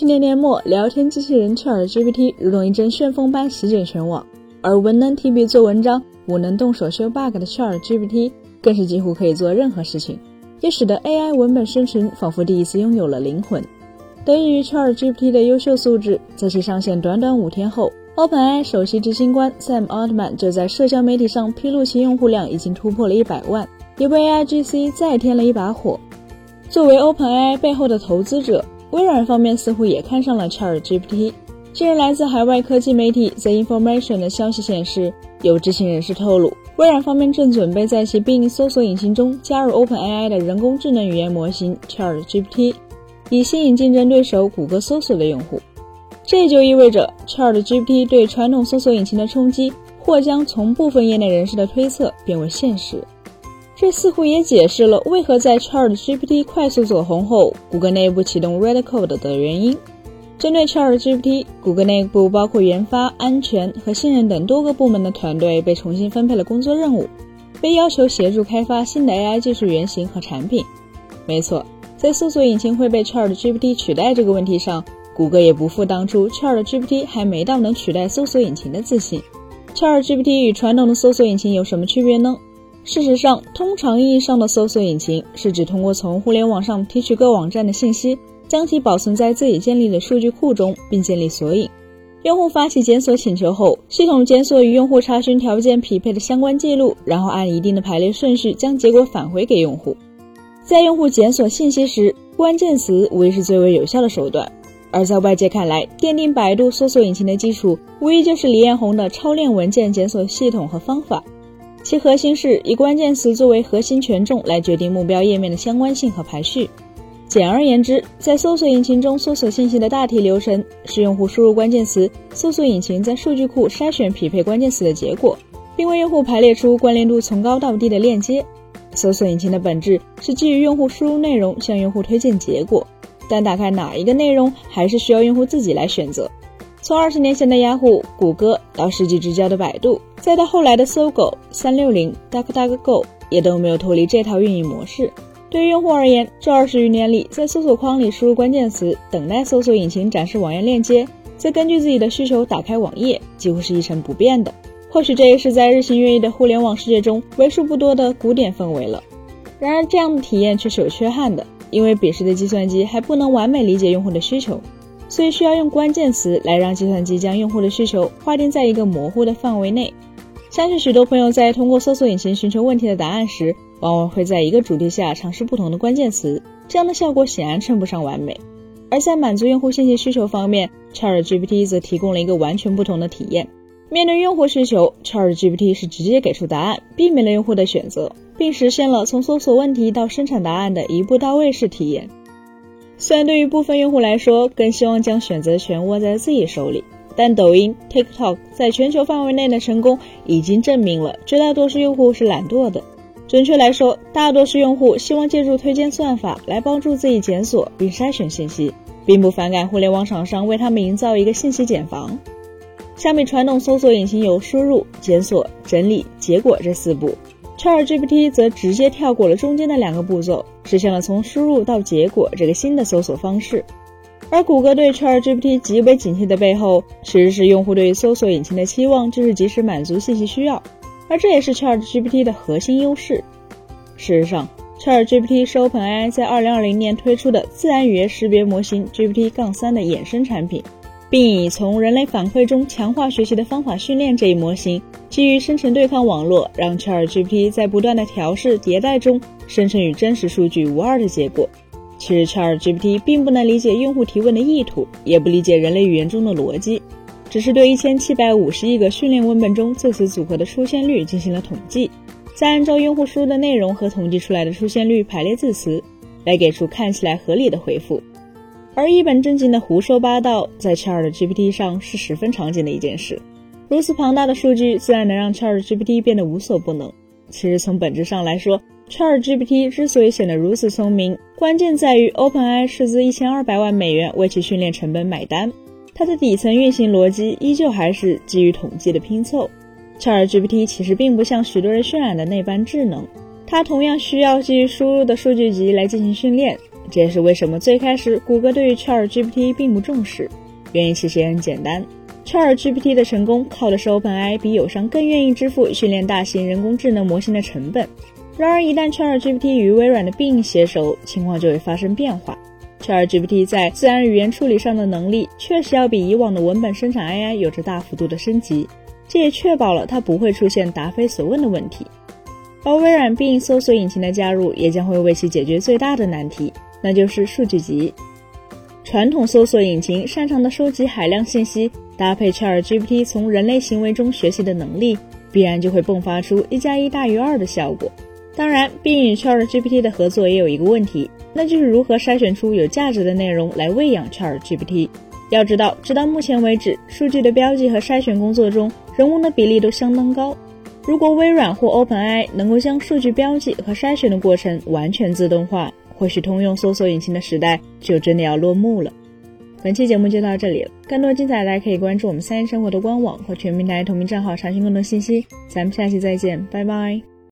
去年年末，聊天机器人 ChatGPT 如同一阵旋风般席卷全网，而文能提笔做文章、武能动手修 bug 的 ChatGPT 更是几乎可以做任何事情，也使得 AI 文本生成仿佛第一次拥有了灵魂。得益于 ChatGPT 的优秀素质，在其上线短短五天后，OpenAI 首席执行官 Sam Altman 就在社交媒体上披露其用户量已经突破了一百万，也为 AIGC 再添了一把火。作为 OpenAI 背后的投资者，微软方面似乎也看上了 ChatGPT。近日，来自海外科技媒体 The Information 的消息显示，有知情人士透露，微软方面正准备在其 Bing 搜索引擎中加入 OpenAI 的人工智能语言模型 ChatGPT，以吸引竞争对手谷歌搜索的用户。这就意味着 ChatGPT 对传统搜索引擎的冲击，或将从部分业内人士的推测变为现实。这似乎也解释了为何在 ChatGPT 快速走红后，谷歌内部启动 Red Code 的原因。针对 ChatGPT，谷歌内部包括研发、安全和信任等多个部门的团队被重新分配了工作任务，被要求协助开发新的 AI 技术原型和产品。没错，在搜索引擎会被 ChatGPT 取代这个问题上，谷歌也不负当初 ChatGPT 还没到能取代搜索引擎的自信。ChatGPT 与传统的搜索引擎有什么区别呢？事实上，通常意义上的搜索引擎是指通过从互联网上提取各网站的信息，将其保存在自己建立的数据库中，并建立索引。用户发起检索请求后，系统检索与用户查询条件匹配的相关记录，然后按一定的排列顺序将结果返回给用户。在用户检索信息时，关键词无疑是最为有效的手段。而在外界看来，奠定百度搜索引擎的基础，无疑就是李彦宏的超链文件检索系统和方法。其核心是以关键词作为核心权重来决定目标页面的相关性和排序。简而言之，在搜索引擎中搜索信息的大体流程是用户输入关键词，搜索引擎在数据库筛选匹配关键词的结果，并为用户排列出关联度从高到低的链接。搜索引擎的本质是基于用户输入内容向用户推荐结果，但打开哪一个内容还是需要用户自己来选择。从二十年前的雅虎、谷歌到世纪之交的百度。再到后来的搜狗、三六零、DuckDuckGo 也都没有脱离这套运营模式。对于用户而言，这二十余年里，在搜索框里输入关键词，等待搜索引擎展示网页链接，再根据自己的需求打开网页，几乎是一成不变的。或许这也是在日新月异的互联网世界中为数不多的古典氛围了。然而，这样的体验却是有缺憾的，因为彼时的计算机还不能完美理解用户的需求。所以需要用关键词来让计算机将用户的需求划定在一个模糊的范围内。相信许多朋友在通过搜索引擎寻求问题的答案时，往往会在一个主题下尝试不同的关键词，这样的效果显然称不上完美。而在满足用户信息需求方面，ChatGPT 则提供了一个完全不同的体验。面对用户需求，ChatGPT 是直接给出答案，避免了用户的选择，并实现了从搜索问题到生产答案的一步到位式体验。虽然对于部分用户来说，更希望将选择权握在自己手里，但抖音、TikTok 在全球范围内的成功已经证明了绝大多数用户是懒惰的。准确来说，大多数用户希望借助推荐算法来帮助自己检索并筛选信息，并不反感互联网厂商为他们营造一个信息茧房。相比传统搜索引擎有输入、检索、整理、结果这四步。ChatGPT 则直接跳过了中间的两个步骤，实现了从输入到结果这个新的搜索方式。而谷歌对 ChatGPT 极为警惕的背后，其实是用户对搜索引擎的期望就是及时满足信息需要，而这也是 ChatGPT 的核心优势。事实上，ChatGPT 是 OpenAI 在2020年推出的自然语言识别模型 GPT-3 的衍生产品。并以从人类反馈中强化学习的方法训练这一模型，基于生成对抗网络，让 ChatGPT 在不断的调试迭代中生成与真实数据无二的结果。其实 ChatGPT 并不能理解用户提问的意图，也不理解人类语言中的逻辑，只是对一千七百五十亿个训练文本中字词组合的出现率进行了统计，再按照用户输入的内容和统计出来的出现率排列字词，来给出看起来合理的回复。而一本正经的胡说八道，在 ChatGPT 上是十分常见的一件事。如此庞大的数据，自然能让 ChatGPT 变得无所不能。其实从本质上来说，ChatGPT 之所以显得如此聪明，关键在于 OpenAI 斥资一千二百万美元为其训练成本买单。它的底层运行逻辑依旧还是基于统计的拼凑。ChatGPT 其实并不像许多人渲染的那般智能，它同样需要基于输入的数据集来进行训练。这也是为什么最开始谷歌对于 ChatGPT 并不重视。原因其实也很简单，ChatGPT 的成功靠的是 OpenAI 比友商更愿意支付训练大型人工智能模型的成本。然而，一旦 ChatGPT 与微软的 Bing 携手，情况就会发生变化。ChatGPT 在自然语言处理上的能力确实要比以往的文本生产 AI 有着大幅度的升级，这也确保了它不会出现答非所问的问题。而微软 Bing 搜索引擎的加入，也将会为其解决最大的难题，那就是数据集。传统搜索引擎擅长的收集海量信息，搭配 ChatGPT 从人类行为中学习的能力，必然就会迸发出一加一大于二的效果。当然并与 ChatGPT 的合作也有一个问题，那就是如何筛选出有价值的内容来喂养 ChatGPT。要知道，直到目前为止，数据的标记和筛选工作中，人工的比例都相当高。如果微软或 OpenAI 能够将数据标记和筛选的过程完全自动化，或许通用搜索引擎的时代就真的要落幕了。本期节目就到这里了，更多精彩大家可以关注我们三生活的官网和全平台同名账号查询更多信息。咱们下期再见，拜拜。